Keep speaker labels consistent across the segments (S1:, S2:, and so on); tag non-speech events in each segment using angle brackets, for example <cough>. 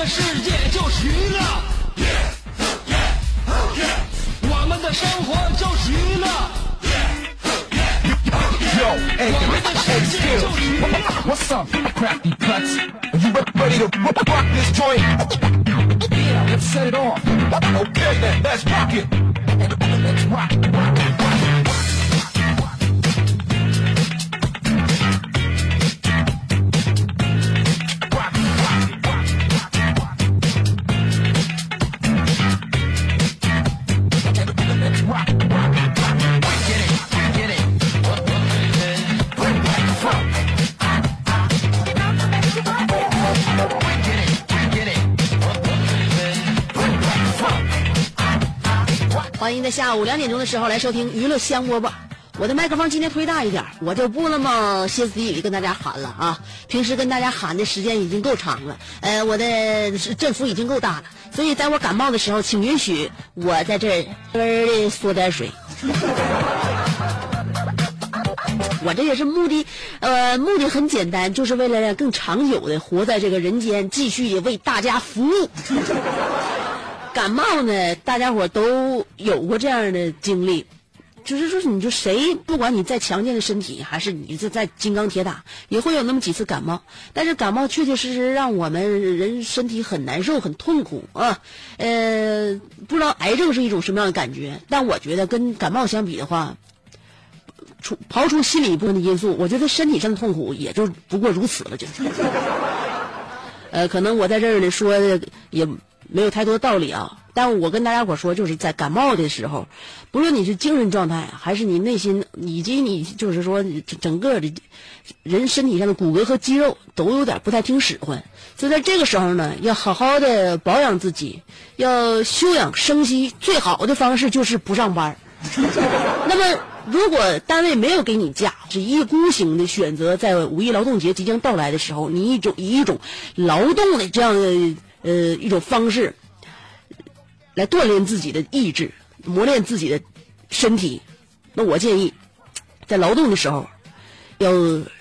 S1: 的世界就是娱乐，我们的生活就是娱乐，我们的世界就是娱乐。
S2: What's up, crafty cuts? Are you re- ready to rock rock this joint? Yeah, let's set it off. Okay, then, let's rock it. Let's rock, rock,
S3: 下午两点钟的时候来收听娱乐香饽饽。我的麦克风今天推大一点，我就不那么歇斯底里跟大家喊了啊！平时跟大家喊的时间已经够长了，呃，我的振幅已经够大了，所以在我感冒的时候，请允许我在这儿的缩点水。<laughs> 我这也是目的，呃，目的很简单，就是为了让更长久的活在这个人间，继续为大家服务。感冒呢，大家伙都有过这样的经历，就是说，你说谁，不管你再强健的身体，还是你这再金刚铁打，也会有那么几次感冒。但是感冒确确实实让我们人身体很难受、很痛苦啊。呃，不知道癌症是一种什么样的感觉，但我觉得跟感冒相比的话，除刨除心理部分的因素，我觉得身体上的痛苦也就不过如此了，就。<laughs> 呃，可能我在这儿呢说的也没有太多道理啊，但我跟大家伙说，就是在感冒的时候，不论你是精神状态，还是你内心，以及你就是说整整个的人身体上的骨骼和肌肉都有点不太听使唤，所以在这个时候呢，要好好的保养自己，要休养生息，最好的方式就是不上班。<laughs> 那么，如果单位没有给你假，是一孤行的选择，在五一劳动节即将到来的时候，你一种以一种劳动的这样的呃一种方式，来锻炼自己的意志，磨练自己的身体。那我建议，在劳动的时候，要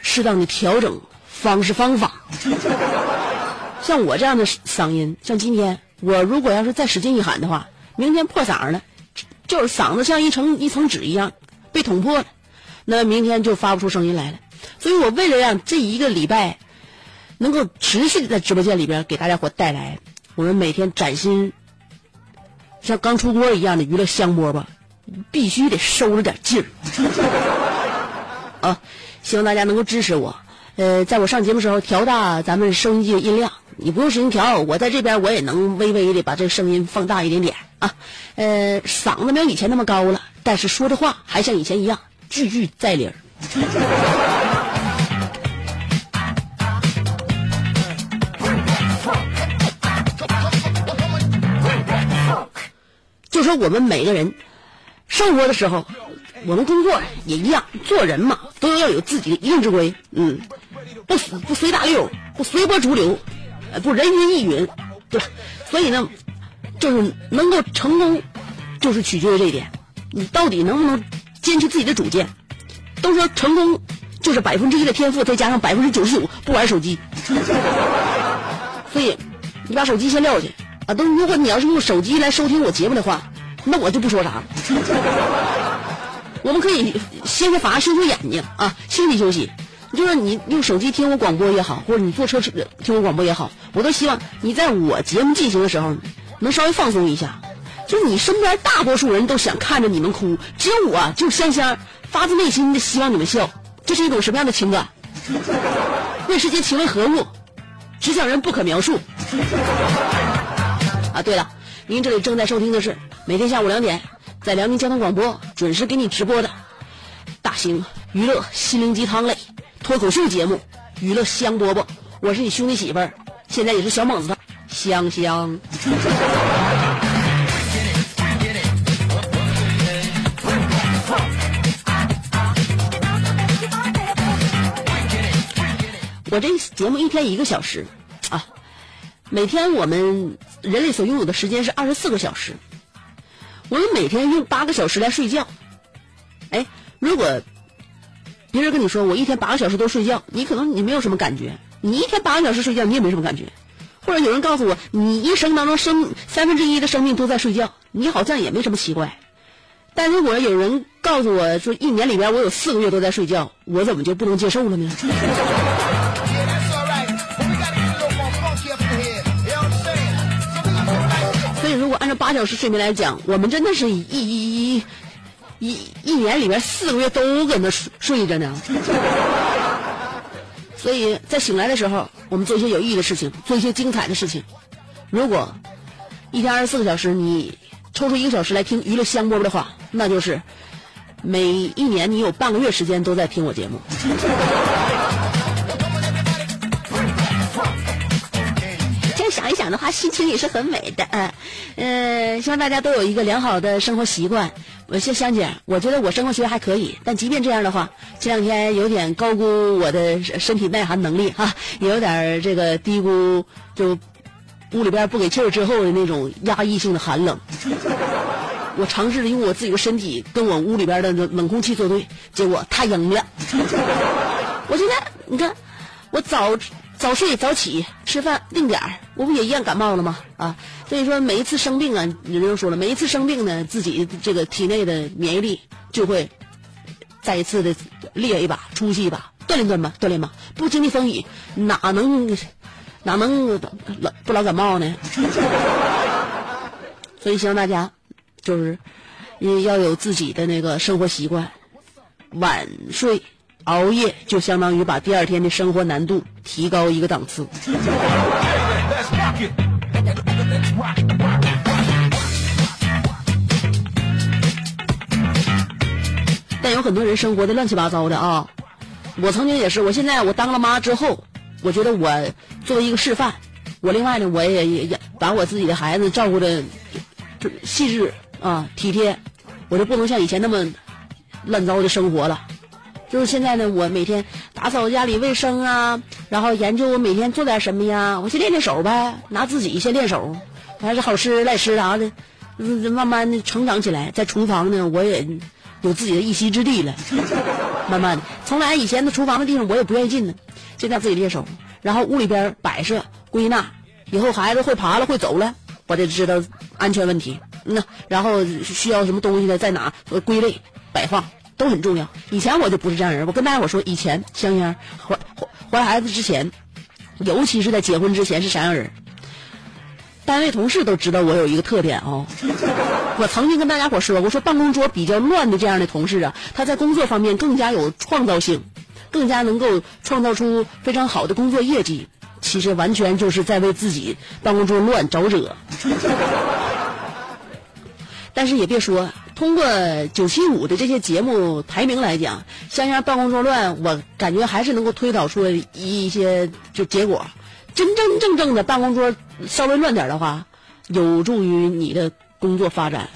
S3: 适当的调整方式方法。<laughs> 像我这样的嗓音，像今天我如果要是再使劲一喊的话，明天破嗓了。就是嗓子像一层一层纸一样被捅破了，那明天就发不出声音来了。所以我为了让这一个礼拜能够持续的在直播间里边给大家伙带来我们每天崭新像刚出锅一样的娱乐香饽饽，必须得收着点劲儿 <laughs> 啊！希望大家能够支持我。呃，在我上节目时候调大咱们收音机的音量，你不用使劲调，我在这边我也能微微的把这个声音放大一点点啊。呃，嗓子没有以前那么高了，但是说的话还像以前一样句句在理儿。就说我们每个人生活的时候，我们工作也一样，做人嘛都要有自己的一定之规，嗯，不不随大流，不随波逐流，呃，不人云亦云，对吧？所以呢，就是能够成功，就是取决于这一点，你到底能不能坚持自己的主见。都说成功就是百分之一的天赋，再加上百分之九十九不玩手机，<laughs> 所以你把手机先撂下啊！都如果你要是用手机来收听我节目的话，那我就不说啥了。我们可以歇歇乏，休休眼睛啊，休息休息。就是你用手机听我广播也好，或者你坐车听我广播也好，我都希望你在我节目进行的时候能稍微放松一下。就你身边大多数人都想看着你们哭，只有我就香香发自内心的希望你们笑。这是一种什么样的情感？问世间情为何物？只想人不可描述。对了，您这里正在收听的是每天下午两点在辽宁交通广播准时给你直播的大型娱乐心灵鸡汤类脱口秀节目《娱乐香饽饽》，我是你兄弟媳妇儿，现在也是小猛子，香香。我这节目一天一个小时，啊，每天我们人类所拥有的时间是二十四个小时，我们每天用八个小时来睡觉。哎，如果别人跟你说我一天八个小时都睡觉，你可能你没有什么感觉，你一天八个小时睡觉你也没什么感觉。或者有人告诉我你一生当中生三分之一的生命都在睡觉，你好像也没什么奇怪。但如果有人告诉我说一年里边我有四个月都在睡觉，我怎么就不能接受了呢？照八小时睡眠来讲，我们真的是一一一一一年里边四个月都搁那睡睡着呢。所以在醒来的时候，我们做一些有意义的事情，做一些精彩的事情。如果一天二十四个小时，你抽出一个小时来听娱乐香饽饽的话，那就是每一年你有半个月时间都在听我节目。的话，心情也是很美的。嗯、呃，希望大家都有一个良好的生活习惯。我谢香姐，我觉得我生活习惯还可以，但即便这样的话，前两天有点高估我的身体耐寒能力哈，也有点这个低估就屋里边不给气儿之后的那种压抑性的寒冷。我尝试着用我自己的身体跟我屋里边的冷空气作对，结果他赢了。<laughs> 我现在你看，我早早睡早起，吃饭定点儿，我不也一样感冒了吗？啊，所以说每一次生病啊，有人说了，每一次生病呢，自己这个体内的免疫力就会再一次的裂一把，出息一把，锻炼锻炼吧，锻炼吧，不经历风雨，哪能哪能老不老感冒呢？<laughs> 所以希望大家就是要有自己的那个生活习惯，晚睡熬夜就相当于把第二天的生活难度提高一个档次。但有很多人生活的乱七八糟的啊。我曾经也是，我现在我当了妈之后，我觉得我作为一个示范，我另外呢，我也也也把我自己的孩子照顾的细致啊体贴，我就不能像以前那么乱糟的生活了。就是现在呢，我每天打扫家里卫生啊，然后研究我每天做点什么呀，我先练练手呗，拿自己先练手，还是好吃赖吃啥的，慢慢的成长起来，在厨房呢，我也有自己的一席之地了。<laughs> 慢慢的，从来以前的厨房的地方我也不愿意进呢，现在自己练手，然后屋里边摆设归纳，以后孩子会爬了会走了，我得知道安全问题，嗯呐，然后需要什么东西呢，在哪归类摆放。都很重要。以前我就不是这样人，我跟大家伙说，以前香香怀怀孩子之前，尤其是在结婚之前是啥样人？单位同事都知道我有一个特点啊、<laughs> 我曾经跟大家伙说过，说办公桌比较乱的这样的同事啊，他在工作方面更加有创造性，更加能够创造出非常好的工作业绩。其实完全就是在为自己办公桌乱找惹。但是也别说，通过九七五的这些节目排名来讲，香香办公桌乱，我感觉还是能够推导出一些就结果。真真正正的办公桌稍微乱点的话，有助于你的工作发展。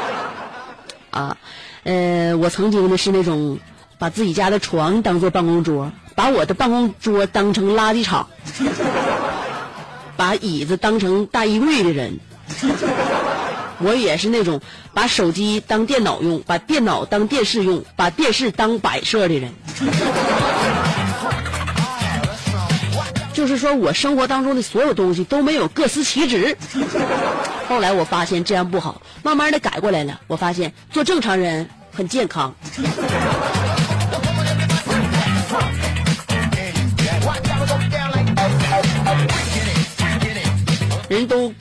S3: <laughs> 啊，呃，我曾经呢是那种把自己家的床当做办公桌，把我的办公桌当成垃圾场，把椅子当成大衣柜的人。我也是那种把手机当电脑用，把电脑当电视用，把电视当摆设的人。<laughs> 就是说我生活当中的所有东西都没有各司其职。后来我发现这样不好，慢慢的改过来了。我发现做正常人很健康。人都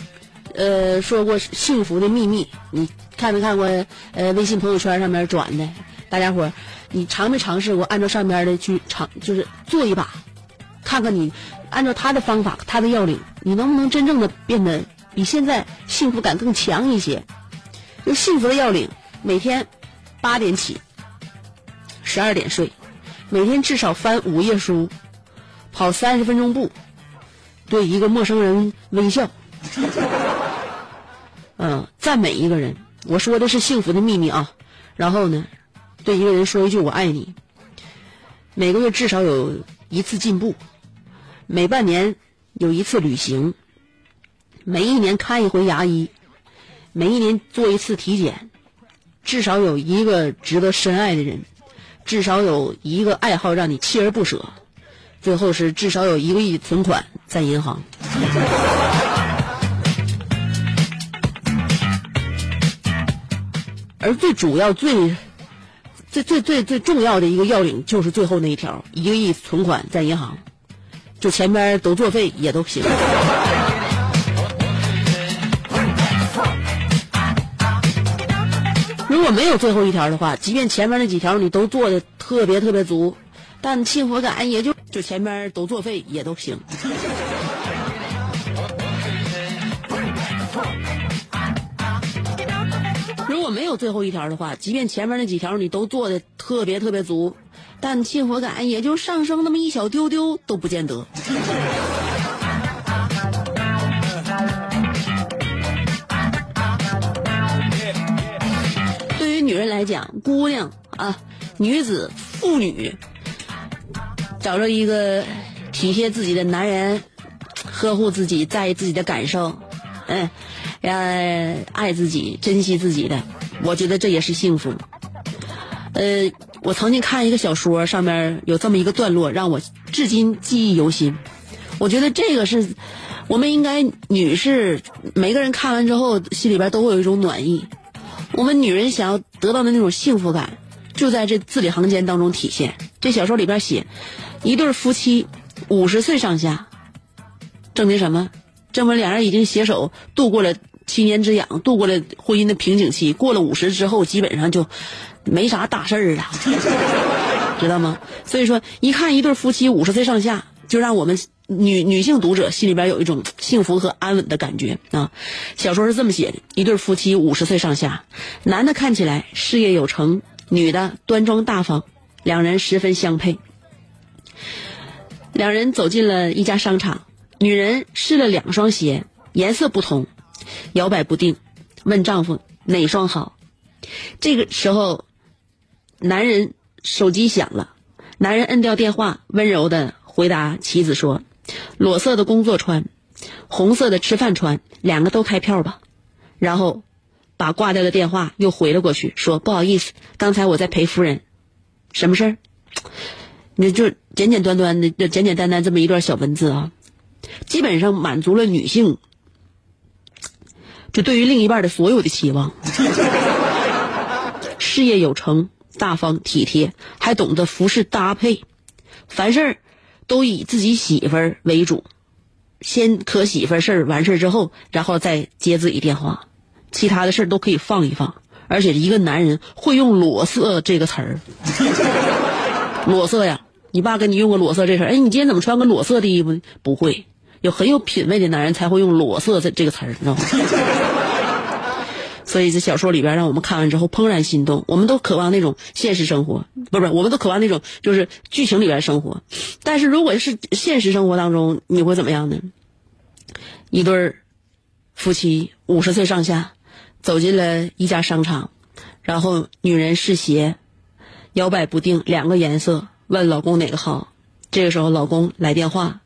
S3: 呃说过幸福的秘密，你看没看过？呃，微信朋友圈上面转的，大家伙，你尝没尝试过按照上面的去尝，就是做一把，看看你按照他的方法，他的要领，你能不能真正的变得比现在幸福感更强一些？就幸福的要领，每天八点起，十二点睡，每天至少翻五页书，跑三十分钟步，对一个陌生人微笑，嗯，赞美一个人。我说的是幸福的秘密啊。然后呢，对一个人说一句“我爱你”。每个月至少有一次进步，每半年有一次旅行，每一年看一回牙医，每一年做一次体检，至少有一个值得深爱的人，至少有一个爱好让你锲而不舍，最后是至少有一个亿存款在银行。而最主要、最最最最最重要的一个要领，就是最后那一条：一个亿存款在银行，就前边都作废也都行。如果没有最后一条的话，即便前面那几条你都做的特别特别足，但幸福感也就就前边都作废也都行。没有最后一条的话，即便前面那几条你都做的特别特别足，但幸福感也就上升那么一小丢丢都不见得。对于女人来讲，姑娘啊，女子、妇女，找着一个体贴自己的男人，呵护自己、在意自己的感受，嗯。呃，爱自己、珍惜自己的，我觉得这也是幸福。呃，我曾经看一个小说，上面有这么一个段落，让我至今记忆犹新。我觉得这个是，我们应该女士每个人看完之后，心里边都会有一种暖意。我们女人想要得到的那种幸福感，就在这字里行间当中体现。这小说里边写，一对夫妻五十岁上下，证明什么？证明两人已经携手度过了。七年之痒，度过了婚姻的瓶颈期，过了五十之后，基本上就没啥大事儿了，<laughs> 知道吗？所以说，一看一对夫妻五十岁上下，就让我们女女性读者心里边有一种幸福和安稳的感觉啊。小说是这么写的：一对夫妻五十岁上下，男的看起来事业有成，女的端庄大方，两人十分相配。两人走进了一家商场，女人试了两双鞋，颜色不同。摇摆不定，问丈夫哪双好？这个时候，男人手机响了，男人摁掉电话，温柔的回答妻子说：“裸色的工作穿，红色的吃饭穿，两个都开票吧。”然后把挂掉的电话又回了过去，说：“不好意思，刚才我在陪夫人，什么事儿？”你就简简单单的，简简单单这么一段小文字啊，基本上满足了女性。就对于另一半的所有的期望，事业有成、大方体贴，还懂得服饰搭配，凡事都以自己媳妇儿为主，先可媳妇儿事儿完事儿之后，然后再接自己电话，其他的事儿都可以放一放。而且一个男人会用“裸色”这个词儿，<laughs> 裸色呀，你爸跟你用过“裸色”这词儿？哎，你今天怎么穿个裸色的衣服呢？不会。有很有品位的男人才会用“裸色”这这个词儿，你知道吗？<laughs> 所以这小说里边让我们看完之后怦然心动，我们都渴望那种现实生活，不是不是，我们都渴望那种就是剧情里边生活。但是如果是现实生活当中，你会怎么样呢？一对儿夫妻五十岁上下走进了一家商场，然后女人试鞋，摇摆不定，两个颜色，问老公哪个好。这个时候老公来电话。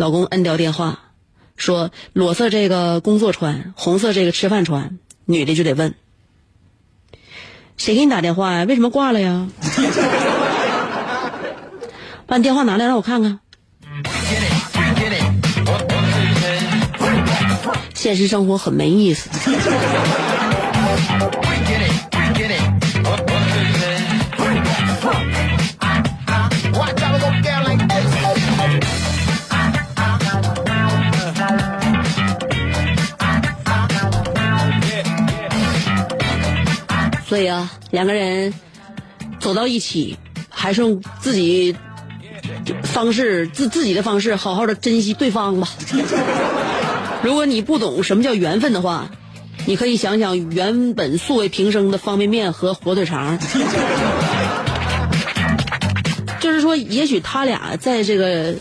S3: 老公摁掉电话，说：“裸色这个工作穿，红色这个吃饭穿。”女的就得问：“谁给你打电话呀？为什么挂了呀？” <laughs> 把你电话拿来，让我看看。现实生活很没意思。所以啊，两个人走到一起，还是用自己方式、自自己的方式，好好的珍惜对方吧。<laughs> 如果你不懂什么叫缘分的话，你可以想想原本素未平生的方便面和火腿肠。<laughs> 就是说，也许他俩在这个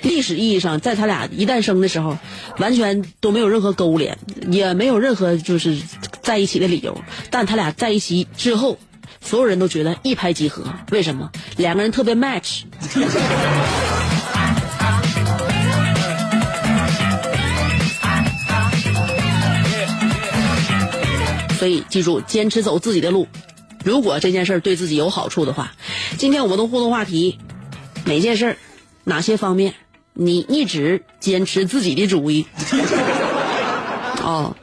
S3: 历史意义上，在他俩一诞生的时候，完全都没有任何勾连，也没有任何就是在一起的理由。但他俩在一起之后，所有人都觉得一拍即合。为什么？两个人特别 match。<laughs> 所以记住，坚持走自己的路。如果这件事儿对自己有好处的话，今天我们的互动话题，哪件事儿，哪些方面，你一直坚持自己的主意？<laughs> 哦，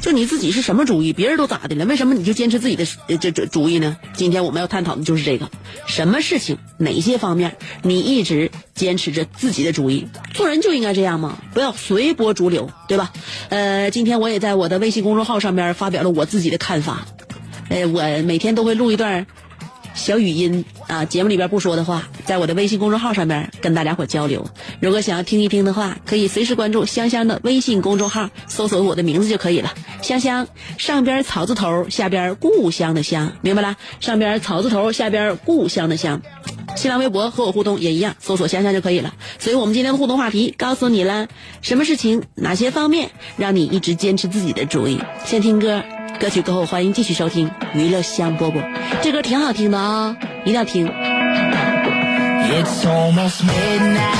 S3: 就你自己是什么主意，别人都咋的了？为什么你就坚持自己的这这主意呢？今天我们要探讨的就是这个，什么事情，哪些方面，你一直坚持着自己的主意？做人就应该这样吗，不要随波逐流，对吧？呃，今天我也在我的微信公众号上面发表了我自己的看法。呃，我每天都会录一段小语音啊，节目里边不说的话，在我的微信公众号上面跟大家伙交流。如果想要听一听的话，可以随时关注香香的微信公众号，搜索我的名字就可以了。香香，上边草字头，下边故乡的乡，明白了？上边草字头，下边故乡的乡。新浪微博和我互动也一样，搜索香香就可以了。所以我们今天的互动话题告诉你了，什么事情，哪些方面让你一直坚持自己的主意？先听歌。歌曲过后，欢迎继续收听娱乐香饽饽。这歌挺好听的啊、一定要听。
S4: It's almost midnight,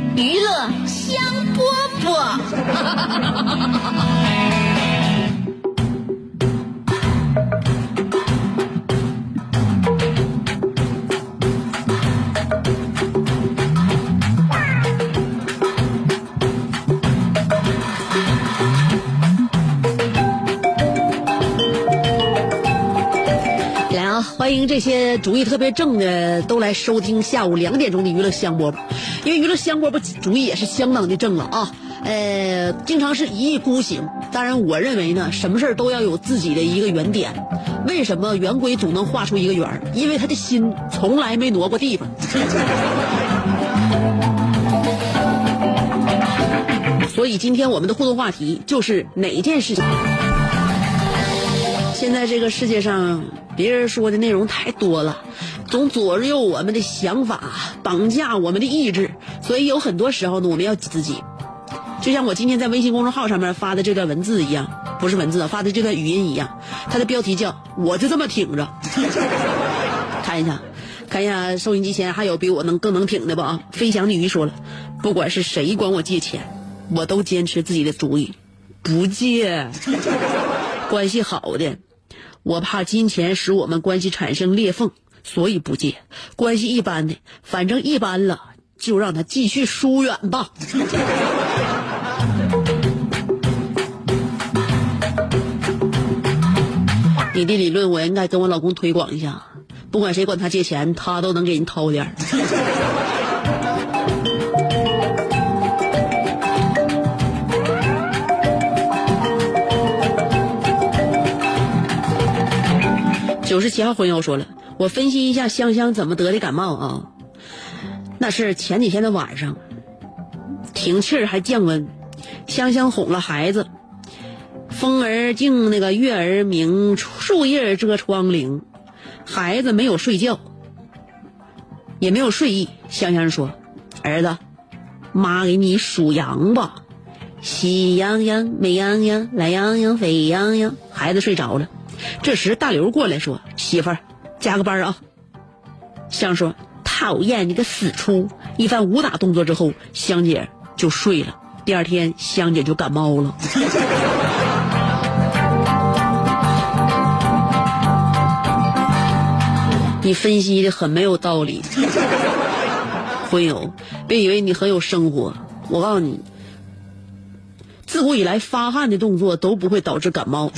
S5: 娱乐香饽饽。
S3: 来啊！欢迎这些主意特别正的都来收听下午两点钟的娱乐香饽饽，因为娱乐香饽饽主意也是相当的正了啊。呃，经常是一意孤行。当然，我认为呢，什么事儿都要有自己的一个原点。为什么圆规总能画出一个圆？因为他的心从来没挪过地方。<laughs> 所以今天我们的互动话题就是哪件事情？现在这个世界上，别人说的内容太多了，总左右我们的想法，绑架我们的意志。所以有很多时候呢，我们要自己。就像我今天在微信公众号上面发的这段文字一样，不是文字，发的这段语音一样，它的标题叫“我就这么挺着”。<laughs> 看一下，看一下收音机前还有比我能更能挺的不？飞翔的鱼说了，不管是谁管我借钱，我都坚持自己的主意，不借。关系好的，我怕金钱使我们关系产生裂缝，所以不借。关系一般的，反正一般了，就让他继续疏远吧。<laughs> 你的理论我应该跟我老公推广一下，不管谁管他借钱，他都能给人掏点儿。九十七号婚友说了，我分析一下香香怎么得的感冒啊？那是前几天的晚上，停气儿还降温，香香哄了孩子，风儿静，那个月儿明，树叶遮窗棂，孩子没有睡觉，也没有睡意。香香说：“儿子，妈给你数羊吧，喜羊羊、美羊羊、懒羊羊、沸羊羊。”孩子睡着了。这时大刘过来说：“媳妇儿，加个班啊。”香说：“讨厌你个死猪！”一番武打动作之后，香姐就睡了。第二天，香姐就感冒了。<laughs> 你分析的很没有道理，婚友，别以为你很有生活。我告诉你，自古以来发汗的动作都不会导致感冒。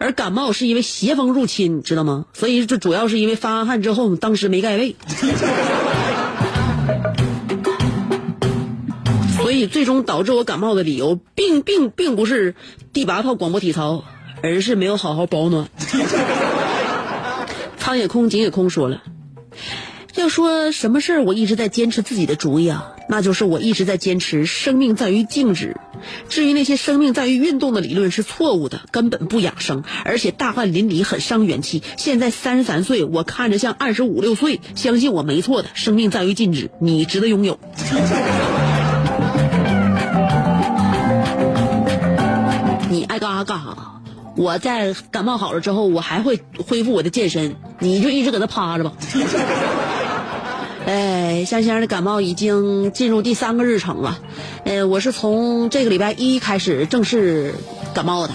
S3: 而感冒是因为邪风入侵，知道吗？所以这主要是因为发完汗之后，当时没盖被，所以最终导致我感冒的理由，并并并不是第八套广播体操，而是没有好好保暖。苍也空，井也空说了，要说什么事儿我一直在坚持自己的主意啊，那就是我一直在坚持生命在于静止。至于那些生命在于运动的理论是错误的，根本不养生，而且大汗淋漓，很伤元气。现在三十三岁，我看着像二十五六岁，相信我没错的。生命在于静止，你值得拥有。你爱干啥干啥。我在感冒好了之后，我还会恢复我的健身，你就一直搁那趴着吧。哎，香香的感冒已经进入第三个日程了。呃，我是从这个礼拜一开始正式感冒的。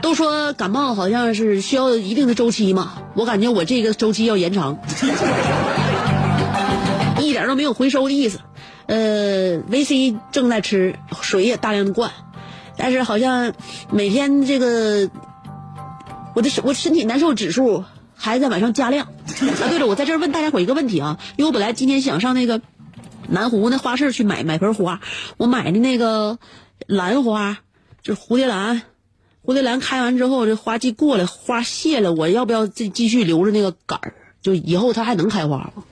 S3: 都说感冒好像是需要一定的周期嘛，我感觉我这个周期要延长，<laughs> 一点都没有回收的意思。呃，维 C 正在吃，水也大量的灌，但是好像每天这个我的我身体难受指数还在晚上加量。啊，对了，我在这儿问大家伙一个问题啊，因为我本来今天想上那个南湖那花市去买买盆花，我买的那个兰花，就是蝴蝶兰。蝴蝶兰开完之后，这花季过了，花谢了，我要不要再继续留着那个杆儿？就以后它还能开花吗？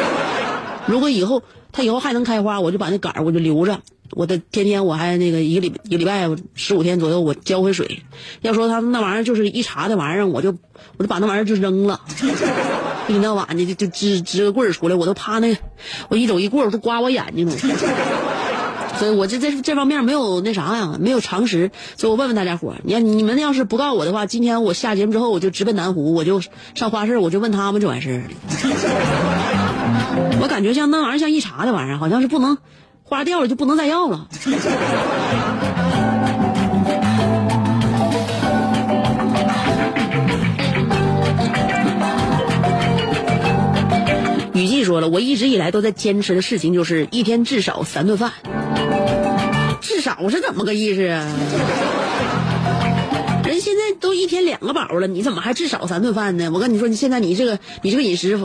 S3: <laughs> 如果以后它以后还能开花，我就把那杆儿我就留着，我的天天我还那个一个礼一个礼拜十五天左右我浇回水。要说它那玩意儿就是一茬的玩意儿，我就我就把那玩意儿就扔了。<laughs> 一天到晚的就就支支个棍儿出来，我都怕那个我一走一过都刮我眼睛了。<laughs> 所以我这这这方面没有那啥呀，没有常识。所以我问问大家伙，你要你们要是不告我的话，今天我下节目之后我就直奔南湖，我就上花市，我就问他们就完事儿了。我感觉像那玩意儿像一茬的玩意儿，好像是不能花掉了就不能再要了。<laughs> 雨季说了，我一直以来都在坚持的事情就是一天至少三顿饭。至少是怎么个意思啊？人现在都一天两个饱了，你怎么还至少三顿饭呢？我跟你说，你现在你这个你这个饮食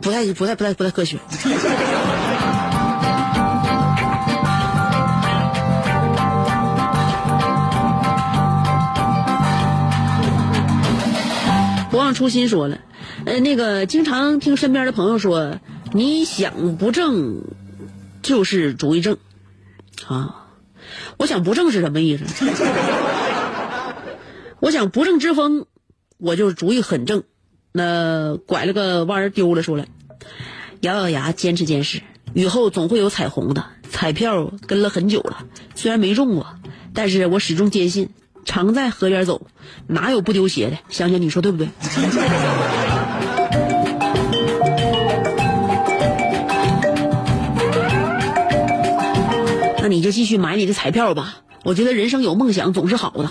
S3: 不太不太不太不太科学。不忘初心说了，呃，那个经常听身边的朋友说，你想不正，就是主意正，啊，我想不正是什么意思？我想不正之风，我就是主意很正。那拐了个弯儿丢了出来，咬咬牙坚持坚持，雨后总会有彩虹的。彩票跟了很久了，虽然没中过，但是我始终坚信，常在河边走，哪有不丢鞋的？想想，你说对不对？<laughs> 那你就继续买你的彩票吧。我觉得人生有梦想总是好的。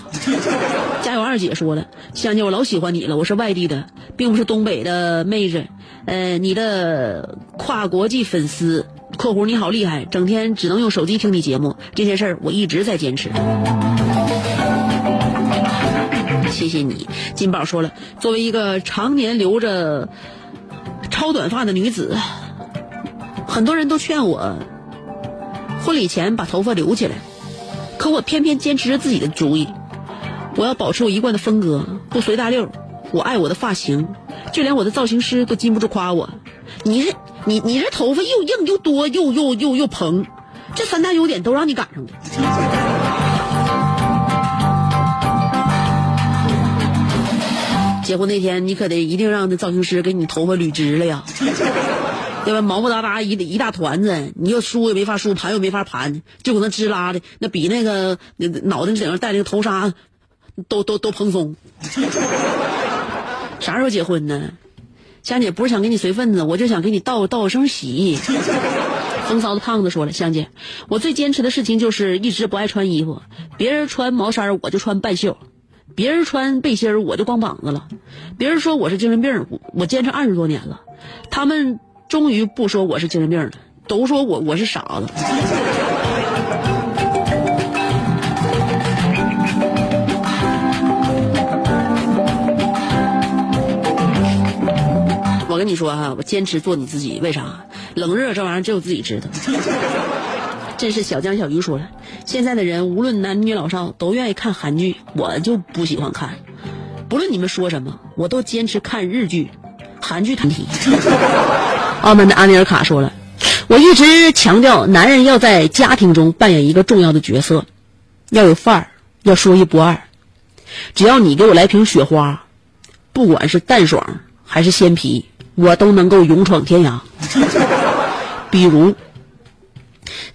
S3: 二姐说了，香姐，我老喜欢你了。我是外地的，并不是东北的妹子。呃，你的跨国际粉丝（括弧你好厉害），整天只能用手机听你节目，这件事儿我一直在坚持。谢谢你，金宝说了，作为一个常年留着超短发的女子，很多人都劝我婚礼前把头发留起来，可我偏偏坚持着自己的主意。我要保持我一贯的风格，不随大溜。我爱我的发型，就连我的造型师都禁不住夸我：“你这你你这头发又硬又多又又又又蓬，这三大优点都让你赶上了。”结婚那天，你可得一定让那造型师给你头发捋直了呀，要不然？毛毛哒哒一一大团子，你又梳也没法梳，盘又没法盘，就搁那支拉的，那比那个脑袋顶上戴那个头纱都都都蓬松。<laughs> 啥时候结婚呢？香姐不是想给你随份子，我就想给你道道声喜。风骚的胖子说了，香姐，我最坚持的事情就是一直不爱穿衣服，别人穿毛衫我就穿半袖。别人穿背心我就光膀子了，别人说我是精神病，我坚持二十多年了，他们终于不说我是精神病了，都说我我是傻子。跟你说哈、我坚持做你自己，为啥？冷热这玩意儿只有自己知道。<laughs> 真是小江小鱼说了，现在的人无论男女老少都愿意看韩剧，我就不喜欢看。不论你们说什么，我都坚持看日剧，韩剧谈题。澳门的阿尼尔卡说了，我一直强调男人要在家庭中扮演一个重要的角色，要有范儿，要说一不二。只要你给我来瓶雪花，不管是淡爽还是鲜啤，我都能够勇闯天涯。<laughs> 比如。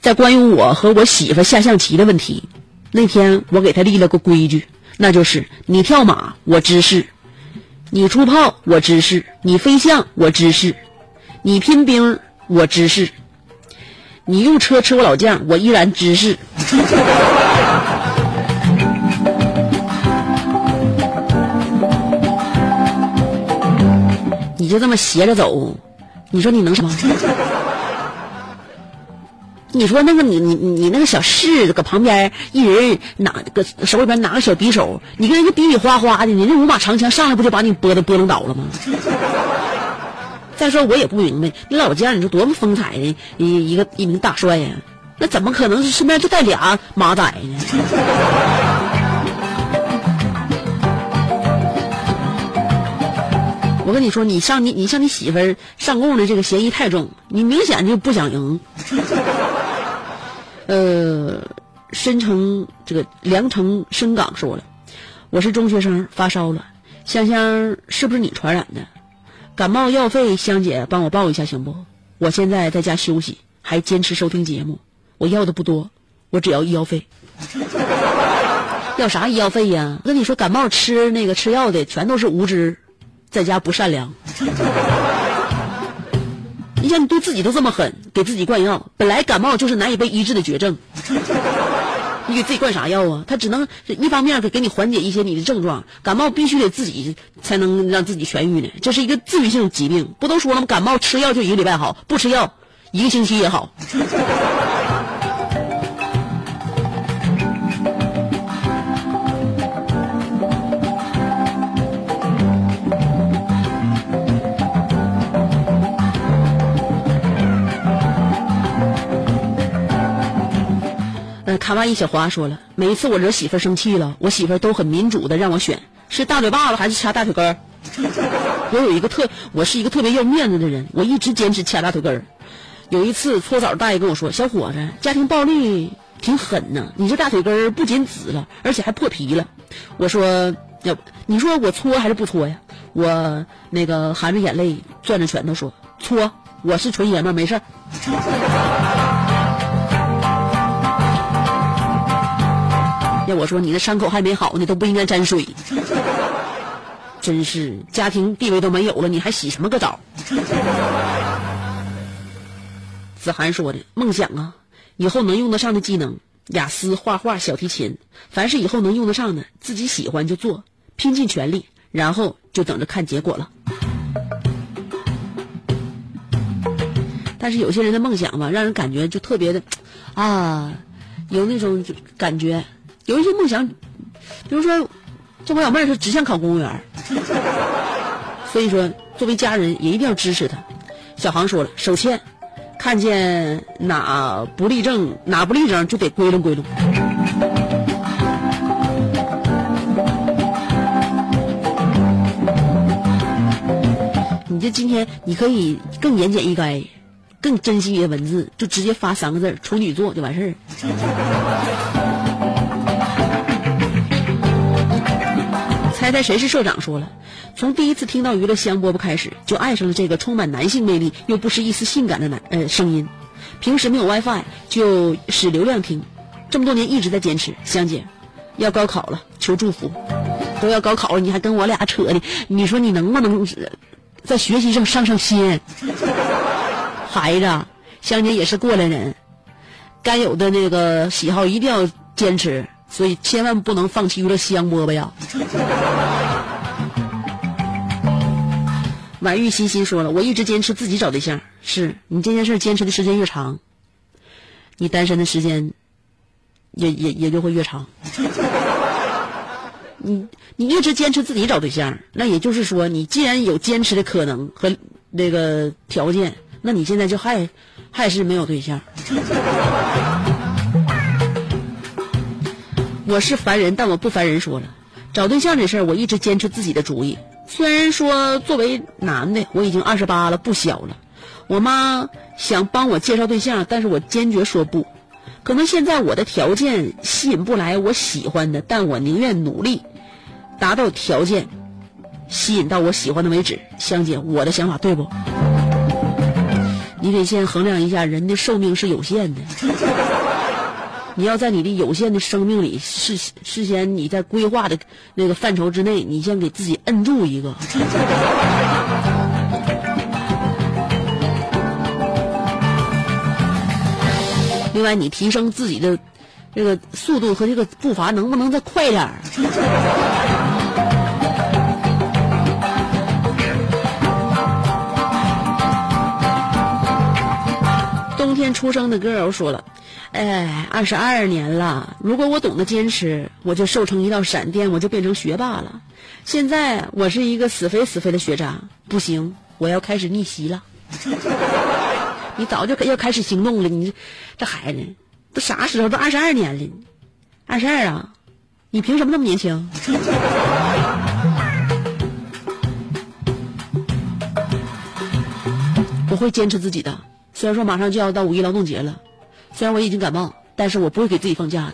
S3: 在关于我和我媳妇下象棋的问题，那天我给她立了个规矩，那就是你跳马我支势，你出炮我支势，你飞象我支势，你拼兵我支势，你用车吃我老将我依然支持。你就这么斜着走，你说你能什么？<laughs> 你说那个你你你那个小柿子搁旁边，一人拿个手里边拿个小匕首，你跟人家比比划划的，你那五把长枪上来不就把你拨的拨弄倒了吗？<laughs> 再说我也不明白，你老家你说多么风采的一一个一名大帅呀，那怎么可能身边就带俩马仔呢？我跟你说，你上你你向你媳妇儿上供的这个嫌疑太重，你明显就不想赢。呃，申城这个凉城深港说了，我是中学生，发烧了，香香是不是你传染的？感冒药费香姐帮我报一下行不？我现在在家休息，还坚持收听节目，我要的不多，我只要医药费。<laughs> 要啥医药费呀？我跟你说，感冒吃那个吃药的全都是无知，在家不善良。你想，你对自己都这么狠，给自己灌药，本来感冒就是难以被医治的绝症，你给自己灌啥药啊？他只能一方面给给你缓解一些你的症状，感冒必须得自己才能让自己痊愈呢。这是一个自愈性疾病，不都说了吗？感冒吃药就一个礼拜好，不吃药一个星期也好。卡哇伊小华说了，每一次我惹媳妇生气了，我媳妇都很民主的让我选，是大嘴巴子还是掐大腿根儿？<laughs> 我有一个特，我是一个特别要面子的人，我一直坚持掐大腿根儿。有一次搓澡大爷跟我说：“小伙子，家庭暴力挺狠呐，你这大腿根儿不仅紫了，而且还破皮了。”我说：“要你说我搓还是不搓呀？”我那个含着眼泪攥着拳头说：“搓，我是纯爷们儿，没事儿。”要我说，你的伤口还没好呢，都不应该沾水。真是家庭地位都没有了，你还洗什么个澡？子涵说的梦想啊，以后能用得上的技能，雅思、画画、小提琴，凡是以后能用得上的，自己喜欢就做，拼尽全力，然后就等着看结果了。但是有些人的梦想吧，让人感觉就特别的，啊，有那种感觉，有一些梦想，比如说，这我小妹儿她只想考公务员儿，<laughs> 所以说作为家人也一定要支持她。小航说了，首先，看见哪不立正哪不立正就得归拢归拢。你这今天你可以更言简意赅，更珍惜你的文字，就直接发三个字“处女座”就完事儿。猜谁是社长？说了，从第一次听到娱乐香饽饽开始，就爱上了这个充满男性魅力又不失一丝性感的男呃声音。平时没有 WiFi 就使流量听，这么多年一直在坚持。香姐，要高考了，求祝福。都要高考了，你还跟我俩扯呢？你说你能不能在学习上上上心？孩子，香姐也是过来人，该有的那个喜好一定要坚持，所以千万不能放弃娱乐香饽饽呀。<laughs> 婉玉欣欣说了，我一直坚持自己找对象，是你这件事坚持的时间越长，你单身的时间也也也就会越长。<laughs> 你你一直坚持自己找对象，那也就是说，你既然有坚持的可能和那个条件，那你现在就还还是没有对象。我是烦人，但我不烦人。说了，找对象这事儿，我一直坚持自己的主意。虽然说作为男的，我已经二十八了，不小了。我妈想帮我介绍对象，但是我坚决说不。可能现在我的条件吸引不来我喜欢的，但我宁愿努力达到条件，吸引到我喜欢的为止。香姐，我的想法对不？你得先衡量一下，人的寿命是有限的。你要在你的有限的生命里事事先你在规划的那个范畴之内，你先给自己摁住一个。<laughs> 另外，你提升自己的这个速度和这个步伐，能不能再快点儿？冬天出生的 girl 说了：“哎，二十二年了，如果我懂得坚持，我就瘦成一道闪电，我就变成学霸了。现在我是一个死肥死肥的学渣，不行，
S5: 我要开始逆袭了。<laughs> 你早就要开始行动了，你这孩子都啥时候？都二十二年了，二十二啊，你凭什么那么年轻？<laughs> 我会坚持自己的。虽然说马上就要到五一劳动节了，虽然我已经感冒，但是我不会给自己放假的。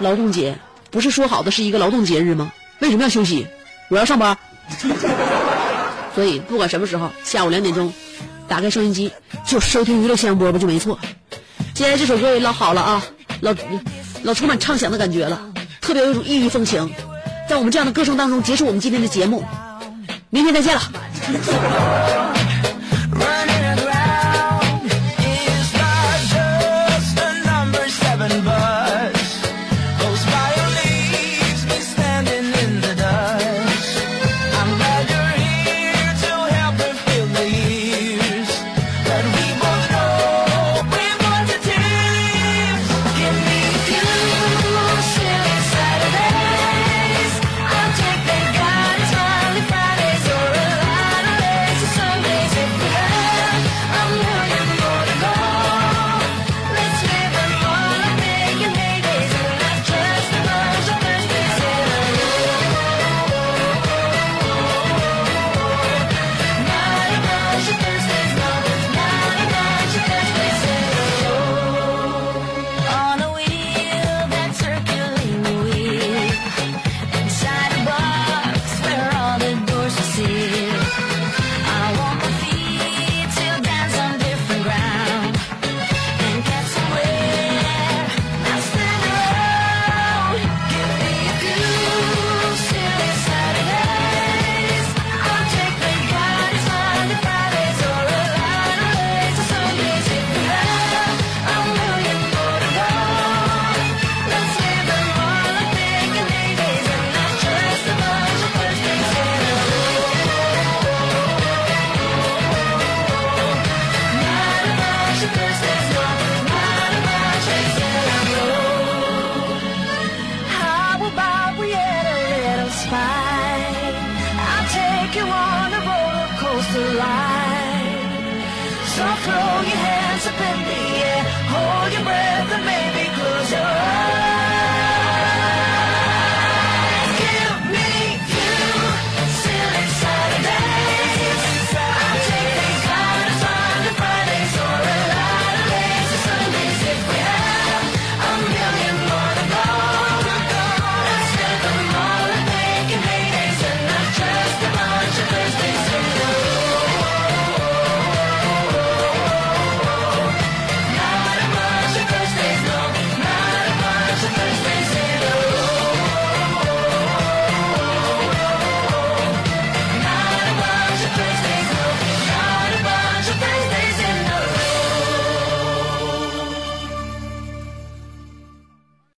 S5: 劳动节不是说好的是一个劳动节日吗？为什么要休息？我要上班。<laughs> 所以不管什么时候，下午两点钟，打开收音机就收听娱乐香饽饽就没错。接下来这首歌也老好了啊，老老充满畅想的感觉了，特别有一种异域风情。在我们这样的歌声当中结束我们今天的节目，明天再见了。